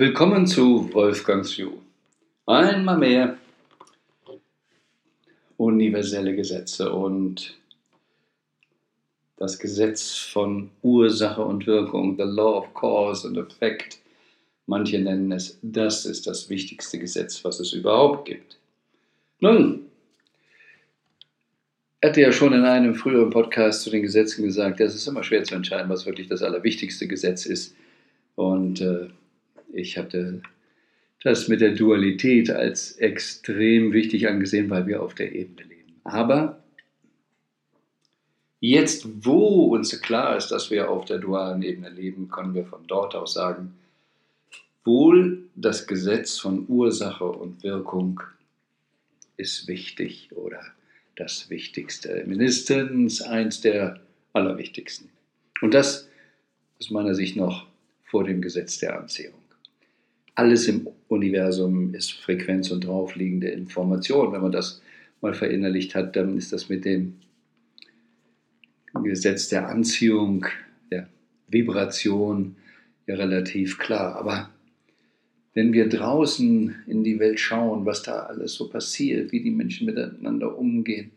Willkommen zu Wolfgangs View. Einmal mehr universelle Gesetze und das Gesetz von Ursache und Wirkung, the law of cause and effect. Manche nennen es, das ist das wichtigste Gesetz, was es überhaupt gibt. Nun, er hatte ja schon in einem früheren Podcast zu den Gesetzen gesagt, es ist immer schwer zu entscheiden, was wirklich das allerwichtigste Gesetz ist. Und äh, ich hatte das mit der Dualität als extrem wichtig angesehen, weil wir auf der Ebene leben. Aber jetzt, wo uns klar ist, dass wir auf der dualen Ebene leben, können wir von dort aus sagen, wohl das Gesetz von Ursache und Wirkung ist wichtig oder das Wichtigste, mindestens eins der allerwichtigsten. Und das aus meiner Sicht noch vor dem Gesetz der Anziehung. Alles im Universum ist Frequenz und draufliegende Information. Wenn man das mal verinnerlicht hat, dann ist das mit dem Gesetz der Anziehung, der Vibration ja relativ klar. Aber wenn wir draußen in die Welt schauen, was da alles so passiert, wie die Menschen miteinander umgehen,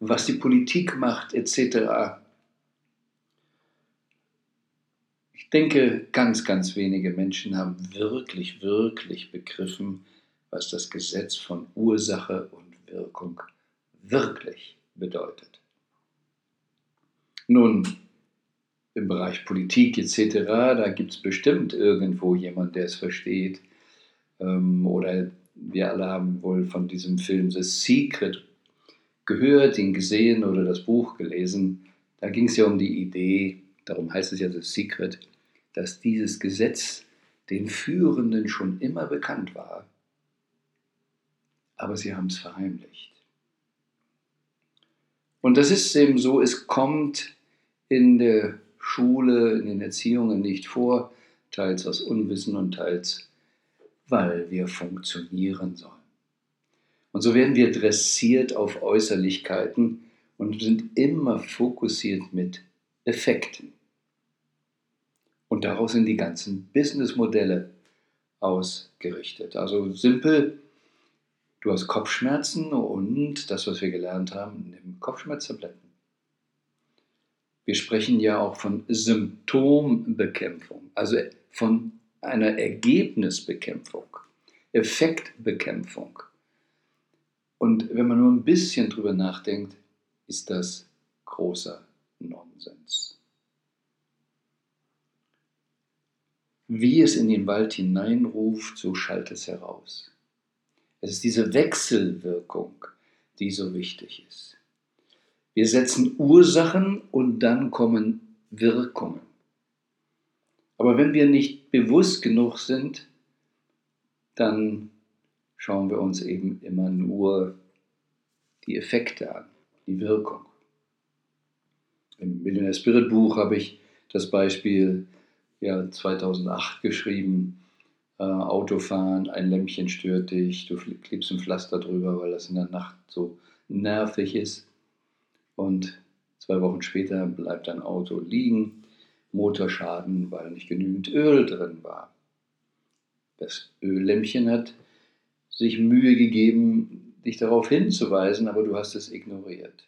was die Politik macht, etc. Ich denke, ganz, ganz wenige Menschen haben wirklich, wirklich begriffen, was das Gesetz von Ursache und Wirkung wirklich bedeutet. Nun, im Bereich Politik etc., da gibt es bestimmt irgendwo jemand, der es versteht. Ähm, oder wir alle haben wohl von diesem Film The Secret gehört, ihn gesehen oder das Buch gelesen. Da ging es ja um die Idee, darum heißt es ja The Secret, dass dieses Gesetz den Führenden schon immer bekannt war. Aber sie haben es verheimlicht. Und das ist eben so, es kommt in der Schule, in den Erziehungen nicht vor, teils aus Unwissen und teils, weil wir funktionieren sollen. Und so werden wir dressiert auf Äußerlichkeiten und sind immer fokussiert mit Effekten. Und daraus sind die ganzen Businessmodelle ausgerichtet. Also simpel, du hast Kopfschmerzen und das, was wir gelernt haben, nimm Kopfschmerztabletten. Wir sprechen ja auch von Symptombekämpfung, also von einer Ergebnisbekämpfung, Effektbekämpfung. Und wenn man nur ein bisschen drüber nachdenkt, ist das großer Nonsens. Wie es in den Wald hineinruft, so schallt es heraus. Es ist diese Wechselwirkung, die so wichtig ist. Wir setzen Ursachen und dann kommen Wirkungen. Aber wenn wir nicht bewusst genug sind, dann schauen wir uns eben immer nur die Effekte an, die Wirkung. Im Millionaire Spirit Buch habe ich das Beispiel ja, 2008 geschrieben. Äh, Autofahren, ein Lämpchen stört dich, du klebst ein Pflaster drüber, weil das in der Nacht so nervig ist und zwei Wochen später bleibt dein Auto liegen, Motorschaden, weil nicht genügend Öl drin war. Das Öllämpchen hat sich Mühe gegeben, dich darauf hinzuweisen, aber du hast es ignoriert.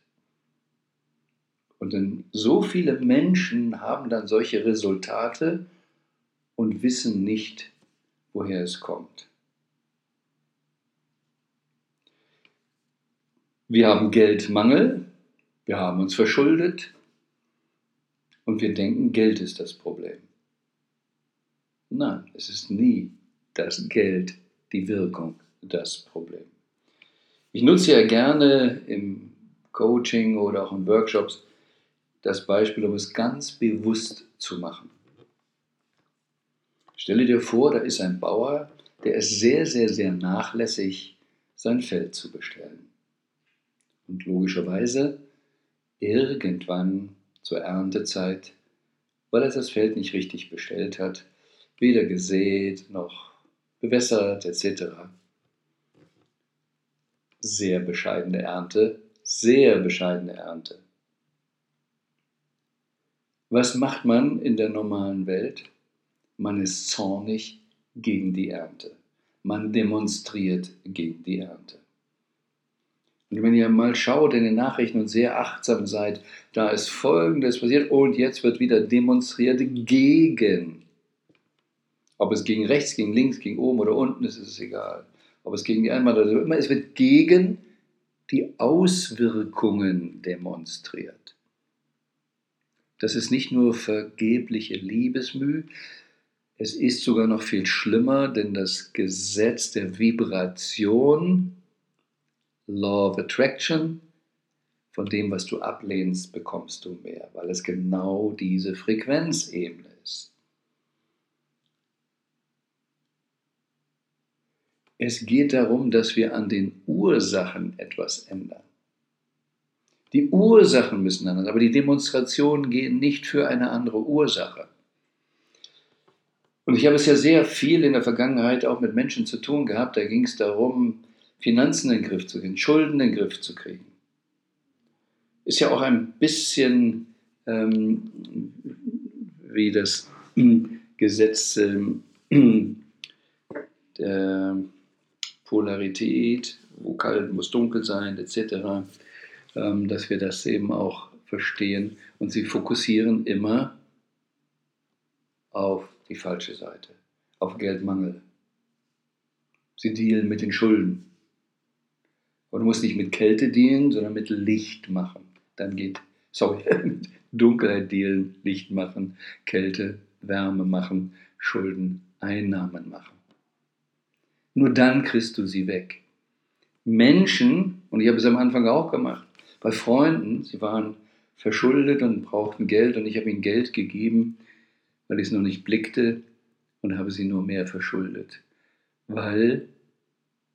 Und dann so viele Menschen haben dann solche Resultate und wissen nicht, woher es kommt. Wir haben Geldmangel, wir haben uns verschuldet und wir denken, Geld ist das Problem. Nein, es ist nie das Geld, die Wirkung, das Problem. Ich nutze ja gerne im Coaching oder auch in Workshops das Beispiel, um es ganz bewusst zu machen. Stelle dir vor, da ist ein Bauer, der ist sehr, sehr, sehr nachlässig, sein Feld zu bestellen. Und logischerweise irgendwann zur Erntezeit, weil er das Feld nicht richtig bestellt hat, weder gesät noch bewässert etc. Sehr bescheidene Ernte, sehr bescheidene Ernte. Was macht man in der normalen Welt? Man ist zornig, gegen die Ernte. Man demonstriert gegen die Ernte. Und wenn ihr mal schaut in den Nachrichten und sehr achtsam seid, da ist Folgendes passiert und jetzt wird wieder demonstriert gegen. Ob es gegen rechts, gegen links, gegen oben oder unten ist, ist es egal. Ob es gegen die einen oder immer, es wird gegen die Auswirkungen demonstriert. Das ist nicht nur vergebliche Liebesmüh, es ist sogar noch viel schlimmer, denn das Gesetz der Vibration, Law of Attraction, von dem, was du ablehnst, bekommst du mehr, weil es genau diese Frequenzebene ist. Es geht darum, dass wir an den Ursachen etwas ändern. Die Ursachen müssen ändern, aber die Demonstrationen gehen nicht für eine andere Ursache. Und ich habe es ja sehr viel in der Vergangenheit auch mit Menschen zu tun gehabt. Da ging es darum, Finanzen in den Griff zu kriegen, Schulden in den Griff zu kriegen. Ist ja auch ein bisschen ähm, wie das Gesetz ähm, der Polarität, wo kalt muss dunkel sein, etc., dass wir das eben auch verstehen. Und sie fokussieren immer auf die falsche Seite, auf Geldmangel. Sie dealen mit den Schulden. Und du musst nicht mit Kälte dealen, sondern mit Licht machen. Dann geht, sorry, mit Dunkelheit dealen, Licht machen, Kälte, Wärme machen, Schulden, Einnahmen machen. Nur dann kriegst du sie weg. Menschen, und ich habe es am Anfang auch gemacht, bei Freunden, sie waren verschuldet und brauchten Geld und ich habe ihnen Geld gegeben, weil ich es noch nicht blickte und habe sie nur mehr verschuldet, weil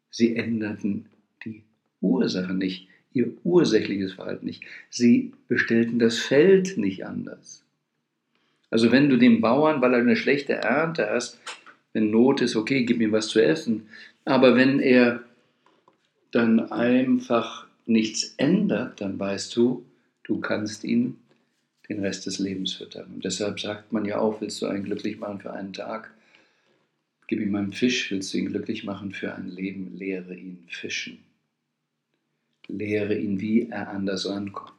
sie änderten die Ursache nicht, ihr ursächliches Verhalten nicht. Sie bestellten das Feld nicht anders. Also wenn du dem Bauern, weil er eine schlechte Ernte hast, wenn Not ist, okay, gib ihm was zu essen. Aber wenn er dann einfach nichts ändert, dann weißt du, du kannst ihn den Rest des Lebens füttern. Und deshalb sagt man ja auch, willst du einen glücklich machen für einen Tag, gib ihm einen Fisch, willst du ihn glücklich machen für ein Leben, lehre ihn fischen. Lehre ihn, wie er anders rankommt.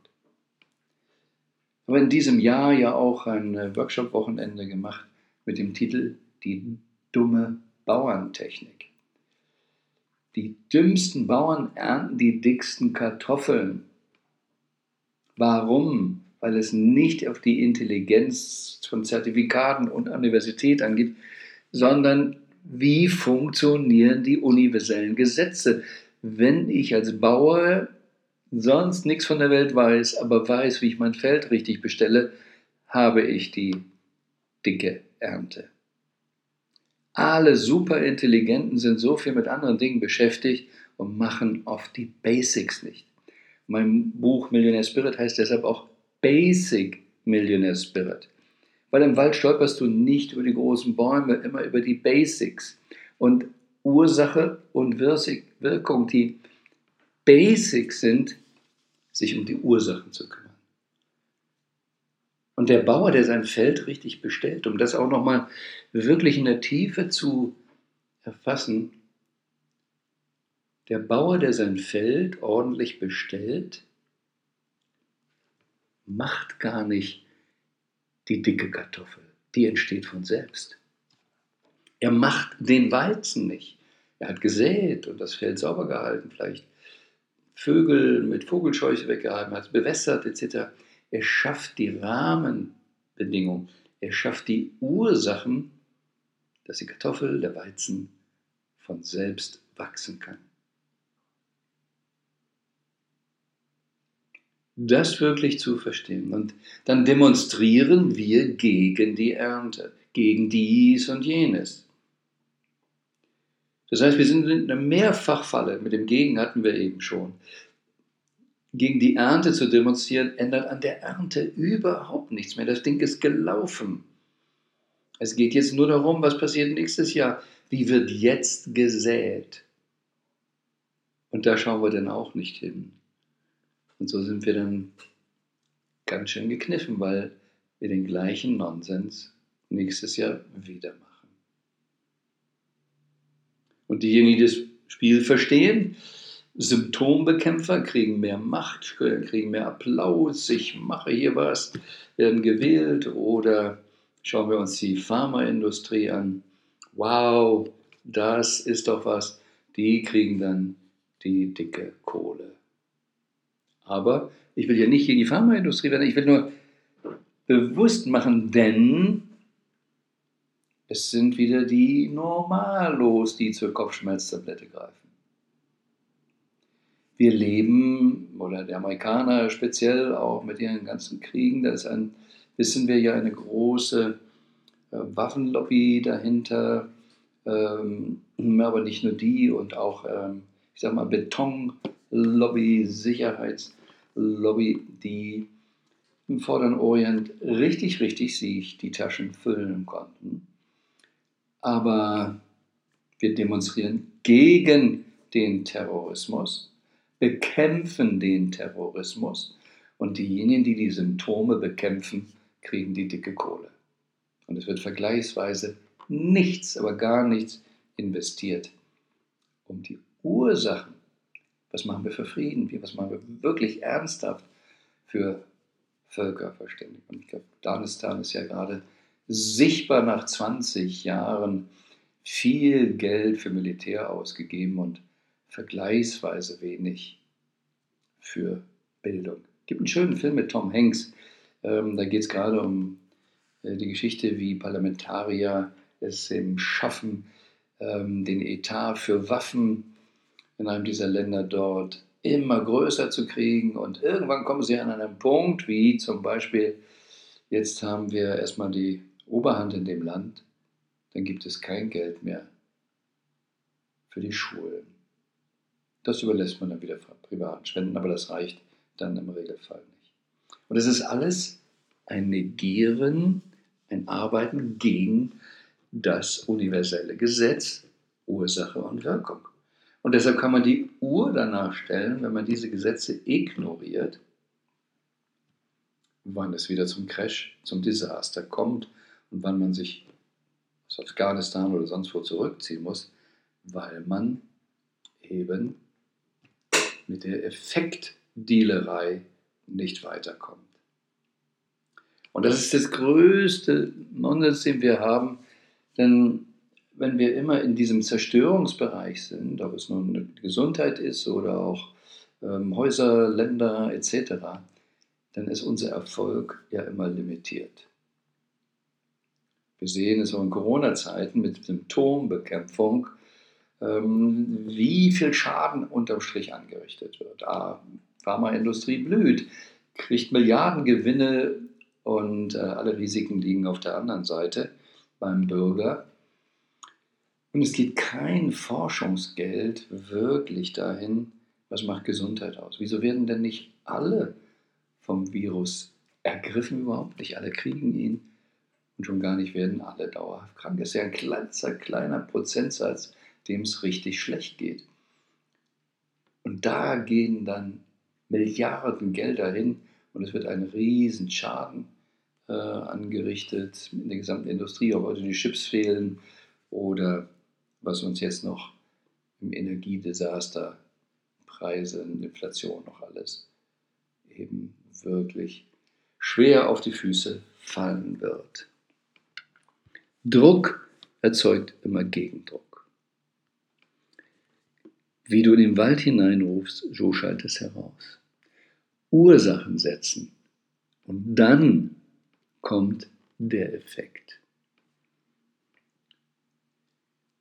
Aber in diesem Jahr ja auch ein äh, Workshop-Wochenende gemacht mit dem Titel Die dumme Bauerntechnik. Die dümmsten Bauern ernten die dicksten Kartoffeln. Warum? weil es nicht auf die Intelligenz von Zertifikaten und Universität angeht, sondern wie funktionieren die universellen Gesetze. Wenn ich als Bauer sonst nichts von der Welt weiß, aber weiß, wie ich mein Feld richtig bestelle, habe ich die dicke Ernte. Alle Superintelligenten sind so viel mit anderen Dingen beschäftigt und machen oft die Basics nicht. Mein Buch Millionaire Spirit heißt deshalb auch Basic Millionaire Spirit. Weil im Wald stolperst du nicht über die großen Bäume, immer über die Basics. Und Ursache und Wirkung, die Basics sind, sich um die Ursachen zu kümmern. Und der Bauer, der sein Feld richtig bestellt, um das auch nochmal wirklich in der Tiefe zu erfassen, der Bauer, der sein Feld ordentlich bestellt, macht gar nicht die dicke Kartoffel. Die entsteht von selbst. Er macht den Weizen nicht. Er hat gesät und das Feld sauber gehalten, vielleicht Vögel mit Vogelscheuche weggehalten, hat es bewässert etc. Er schafft die Rahmenbedingungen. Er schafft die Ursachen, dass die Kartoffel, der Weizen von selbst wachsen kann. das wirklich zu verstehen. Und dann demonstrieren wir gegen die Ernte, gegen dies und jenes. Das heißt, wir sind in einer Mehrfachfalle, mit dem Gegen hatten wir eben schon. Gegen die Ernte zu demonstrieren, ändert an der Ernte überhaupt nichts mehr. Das Ding ist gelaufen. Es geht jetzt nur darum, was passiert nächstes Jahr. Wie wird jetzt gesät? Und da schauen wir dann auch nicht hin. Und so sind wir dann ganz schön gekniffen, weil wir den gleichen Nonsens nächstes Jahr wieder machen. Und diejenigen, die das Spiel verstehen, Symptombekämpfer kriegen mehr Macht, kriegen mehr Applaus, ich mache hier was, werden gewählt oder schauen wir uns die Pharmaindustrie an. Wow, das ist doch was. Die kriegen dann die dicke Kohle. Aber ich will ja nicht gegen die Pharmaindustrie werden, ich will nur bewusst machen, denn es sind wieder die Normalos, die zur Kopfschmerztablette greifen. Wir leben, oder der Amerikaner speziell auch mit ihren ganzen Kriegen, da ist ein, wissen wir ja, eine große äh, Waffenlobby dahinter, ähm, aber nicht nur die und auch, ähm, ich sag mal, Betonlobby, Sicherheitslobby, die im Vorderen Orient richtig, richtig sich die Taschen füllen konnten. Aber wir demonstrieren gegen den Terrorismus, bekämpfen den Terrorismus und diejenigen, die die Symptome bekämpfen, kriegen die dicke Kohle. Und es wird vergleichsweise nichts, aber gar nichts investiert, um die Ursachen, was machen wir für Frieden, was machen wir wirklich ernsthaft für Völkerverständigung. Und ich glaube, Afghanistan ist ja gerade sichtbar nach 20 Jahren viel Geld für Militär ausgegeben und vergleichsweise wenig für Bildung. Es gibt einen schönen Film mit Tom Hanks, ähm, da geht es gerade um äh, die Geschichte, wie Parlamentarier es eben schaffen, ähm, den Etat für Waffen in einem dieser Länder dort immer größer zu kriegen. Und irgendwann kommen sie an einen Punkt, wie zum Beispiel, jetzt haben wir erstmal die Oberhand in dem Land, dann gibt es kein Geld mehr für die Schulen. Das überlässt man dann wieder privaten Spenden, aber das reicht dann im Regelfall nicht. Und es ist alles ein Negieren, ein Arbeiten gegen das universelle Gesetz, Ursache und Wirkung. Und deshalb kann man die Uhr danach stellen, wenn man diese Gesetze ignoriert, wann es wieder zum Crash, zum Desaster kommt und wann man sich aus Afghanistan oder sonst wo zurückziehen muss, weil man eben mit der Effektdealerei nicht weiterkommt. Und das ist das größte Nonsens, den wir haben, denn wenn wir immer in diesem Zerstörungsbereich sind, ob es nun Gesundheit ist oder auch ähm, Häuser, Länder etc., dann ist unser Erfolg ja immer limitiert. Wir sehen es auch in Corona-Zeiten mit Symptombekämpfung, ähm, wie viel Schaden unterm Strich angerichtet wird. Ah, Pharmaindustrie blüht, kriegt Milliardengewinne und äh, alle Risiken liegen auf der anderen Seite beim Bürger. Und es geht kein Forschungsgeld wirklich dahin, was macht Gesundheit aus. Wieso werden denn nicht alle vom Virus ergriffen überhaupt? Nicht alle kriegen ihn und schon gar nicht werden alle dauerhaft krank. Es ist ja ein kleiner, kleiner Prozentsatz, dem es richtig schlecht geht. Und da gehen dann Milliarden Gelder hin und es wird ein Riesenschaden äh, angerichtet in der gesamten Industrie, ob also die Chips fehlen oder was uns jetzt noch im Energiedesaster, Preise, Inflation noch alles eben wirklich schwer auf die Füße fallen wird. Druck erzeugt immer Gegendruck. Wie du in den Wald hineinrufst, so schallt es heraus. Ursachen setzen und dann kommt der Effekt.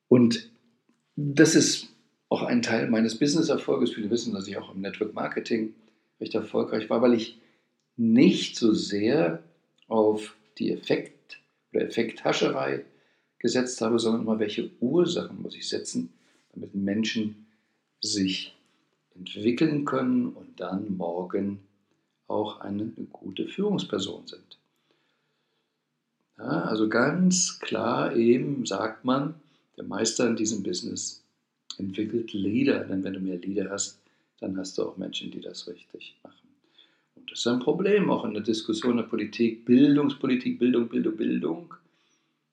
Und das ist auch ein Teil meines Business-Erfolges. Viele wissen, dass ich auch im Network Marketing recht erfolgreich war, weil ich nicht so sehr auf die Effekt- oder Effekthascherei gesetzt habe, sondern immer, welche Ursachen muss ich setzen, damit Menschen sich entwickeln können und dann morgen auch eine, gute Führungsperson sind. Ja, also ganz klar eben sagt man, der Meister in diesem Business entwickelt Leader, denn wenn du mehr Leader hast, dann hast du auch Menschen, die das richtig machen. Und das ist ein Problem auch in der Diskussion der Politik, Bildungspolitik, Bildung, Bildung, Bildung.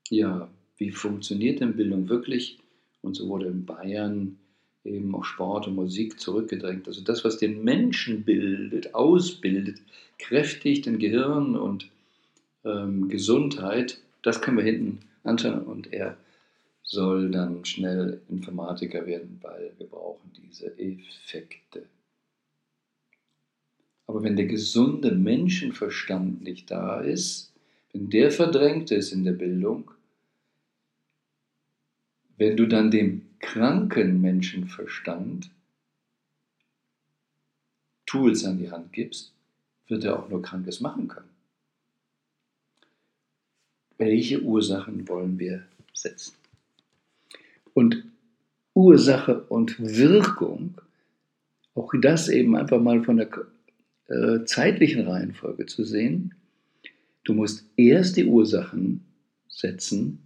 Ja, wie funktioniert denn Bildung wirklich Und so wurde in Bayern eben auch Sport und Musik zurückgedrängt. Also das, was den Menschen bildet, ausbildet, kräftigt den Gehirn und ähm, Gesundheit, das können wir hinten anschauen. Und er soll dann schnell Informatiker werden, weil wir brauchen diese Effekte. Aber wenn der gesunde Menschenverstand nicht da ist, wenn der verdrängt ist in der Bildung, wenn du dann dem kranken Menschenverstand Tools an die Hand gibst, wird er auch nur Krankes machen können. Welche Ursachen wollen wir setzen? Und Ursache und Wirkung, auch das eben einfach mal von der äh, zeitlichen Reihenfolge zu sehen. Du musst erst die Ursachen setzen,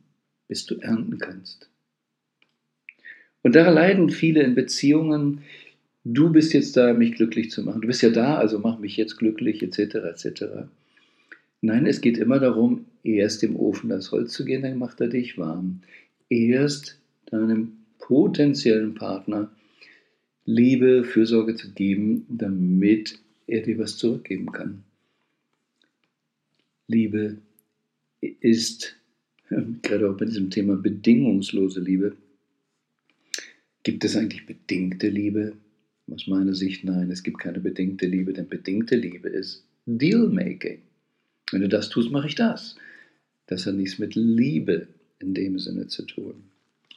bis du ernten kannst. Und da leiden viele in Beziehungen, du bist jetzt da, mich glücklich zu machen. Du bist ja da, also mach mich jetzt glücklich, etc. etc. Nein, es geht immer darum, erst im Ofen das Holz zu gehen, dann macht er dich warm. Erst deinem potenziellen Partner Liebe, Fürsorge zu geben, damit er dir was zurückgeben kann. Liebe ist, gerade auch bei diesem Thema bedingungslose Liebe, Gibt es eigentlich bedingte Liebe? Aus meiner Sicht nein, es gibt keine bedingte Liebe, denn bedingte Liebe ist Dealmaking. Wenn du das tust, mache ich das. Das hat nichts mit Liebe in dem Sinne zu tun.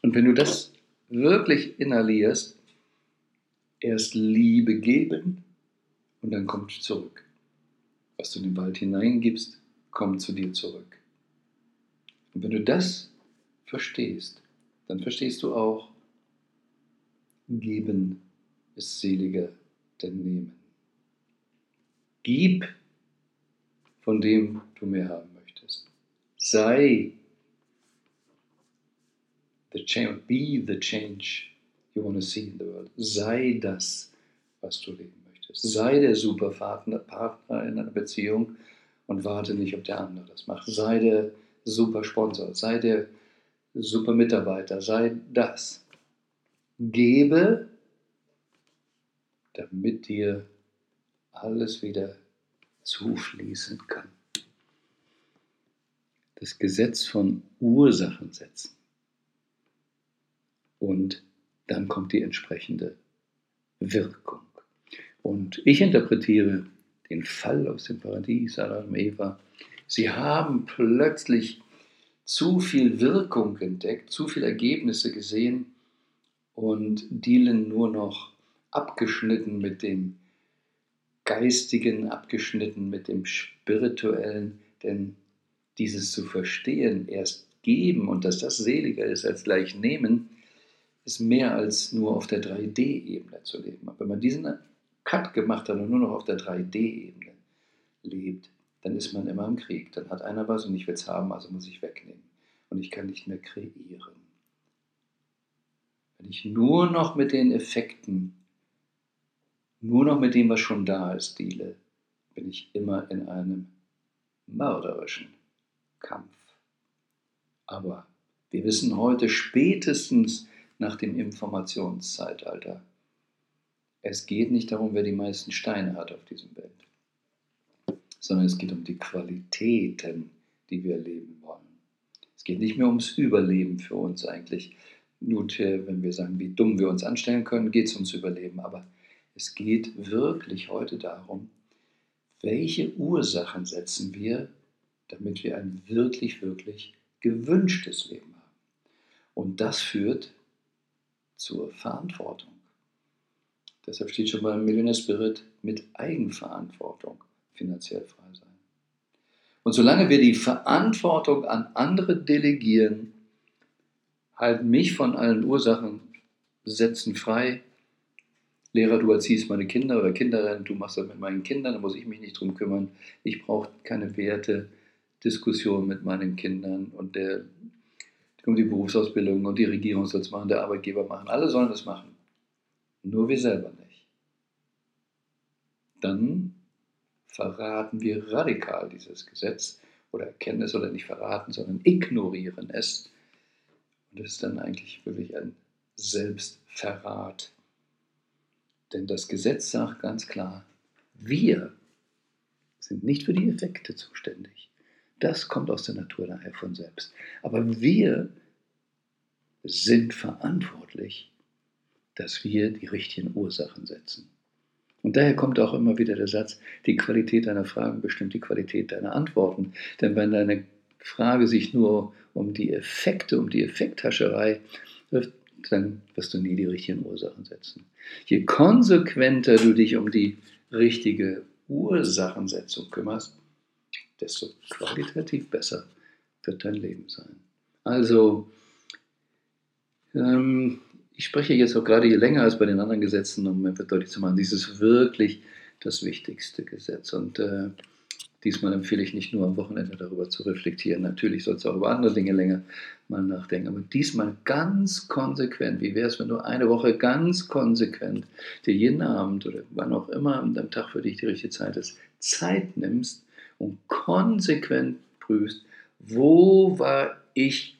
Und wenn du das wirklich inhalierst, erst Liebe geben und dann kommt zurück. Was du in den Wald hineingibst, kommt zu dir zurück. Und wenn du das verstehst, dann verstehst du auch, Geben ist seliger denn nehmen. Gib von dem du mehr haben möchtest. Sei the change, be the change you want to see in the world. Sei das, was du leben möchtest. Sei der Superpartner Partner in einer Beziehung und warte nicht, ob der andere das macht. Sei der Supersponsor, sei der Supermitarbeiter, sei das gebe, damit dir alles wieder zufließen kann. Das Gesetz von Ursachen setzen. Und dann kommt die entsprechende Wirkung. Und ich interpretiere den Fall aus dem Paradies, Adam Eva. Sie haben plötzlich zu viel Wirkung entdeckt, zu viele Ergebnisse gesehen, und dealen nur noch abgeschnitten mit dem Geistigen, abgeschnitten mit dem Spirituellen, denn dieses zu verstehen, erst geben und dass das seliger ist als gleich nehmen, ist mehr als nur auf der 3D-Ebene zu leben. Aber wenn man diesen Cut gemacht hat und nur noch auf der 3D-Ebene lebt, dann ist man immer im Krieg. Dann hat einer was und ich will es haben, also muss ich wegnehmen. Und ich kann nicht mehr kreieren. Wenn ich nur noch mit den Effekten, nur noch mit dem, was schon da ist, deale, bin ich immer in einem mörderischen Kampf. Aber wir wissen heute spätestens nach dem Informationszeitalter, es geht nicht darum, wer die meisten Steine hat auf diesem Bild, sondern es geht um die Qualitäten, die wir leben wollen. Es geht nicht mehr ums Überleben für uns eigentlich, Gut, wenn wir sagen, wie dumm wir uns anstellen können, geht es ums Überleben. Aber es geht wirklich heute darum, welche Ursachen setzen wir, damit wir ein wirklich, wirklich gewünschtes Leben haben. Und das führt zur Verantwortung. Deshalb steht schon beim Millionaire Spirit mit Eigenverantwortung finanziell frei sein. Und solange wir die Verantwortung an andere delegieren, halten mich von allen Ursachen, setzen frei. Lehrer, du erziehst meine Kinder oder Kinderin, du machst das mit meinen Kindern, da muss ich mich nicht drum kümmern. Ich brauche keine Wertediskussion mit meinen Kindern und der, die Berufsausbildung und die Regierung soll es machen, der Arbeitgeber machen. Alle sollen das machen. Nur wir selber nicht. Dann verraten wir radikal dieses Gesetz oder erkennen es oder nicht verraten, sondern ignorieren es das ist dann eigentlich wirklich ein Selbstverrat. Denn das Gesetz sagt ganz klar, wir sind nicht für die Effekte zuständig. Das kommt aus der Natur daher von selbst. Aber wir sind verantwortlich, dass wir die richtigen Ursachen setzen. Und daher kommt auch immer wieder der Satz, die Qualität deiner Fragen bestimmt die Qualität deiner Antworten. Denn wenn deine Frage sich nur um die Effekte, um die Effekthascherei dann wirst du nie die richtigen Ursachen setzen. Je konsequenter du dich um die richtige Ursachensetzung kümmerst, desto qualitativ besser wird dein Leben sein. Also, ähm, ich spreche jetzt auch gerade hier länger als bei den anderen Gesetzen, um einfach deutlich zu machen, dies ist wirklich das wichtigste Gesetz. Und äh, diesmal empfehle ich nicht nur am Wochenende darüber zu reflektieren. Natürlich sollst du auch über andere Dinge länger mal nachdenken. Aber diesmal ganz konsequent. Wie wäre es, wenn du eine Woche ganz konsequent dir jeden Abend oder wann auch immer am Tag für dich die richtige Zeit ist, Zeit nimmst und konsequent prüfst, wo war ich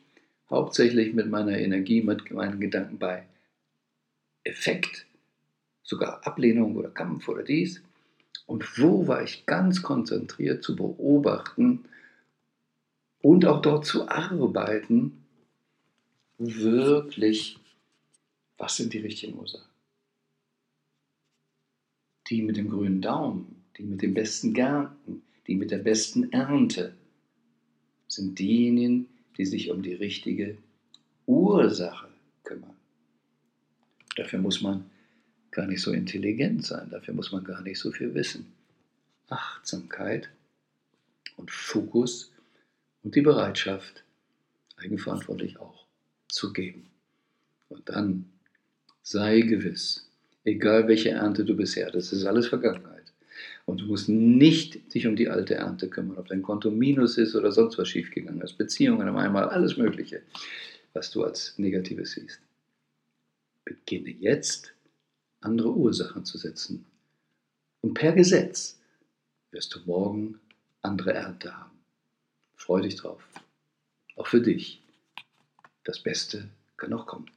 hauptsächlich mit meiner Energie, mit meinen Gedanken bei Effekt, sogar Ablehnung oder Kampf oder dies. Und wo war ich ganz konzentriert zu beobachten und auch dort zu arbeiten, wirklich, was sind die richtigen Ursachen? Die mit dem grünen Daumen, die mit den besten Gärten, die mit der besten Ernte, sind diejenigen, die sich um die richtige Ursache kümmern. Dafür muss man gar nicht so intelligent sein, dafür muss man gar nicht so viel wissen. Achtsamkeit und Fokus und die Bereitschaft, eigenverantwortlich auch zu geben. Und dann sei gewiss, egal welche Ernte du bisher, das ist alles Vergangenheit. Und du musst nicht dich um die alte Ernte kümmern, ob dein Konto minus ist oder sonst was schiefgegangen ist, Beziehungen auf einmal, alles Mögliche, was du als Negatives siehst. Beginne jetzt, andere Ursachen zu setzen. Und per Gesetz wirst du morgen andere Ernte haben. Freu dich drauf. Auch für dich. Das Beste kann noch kommen.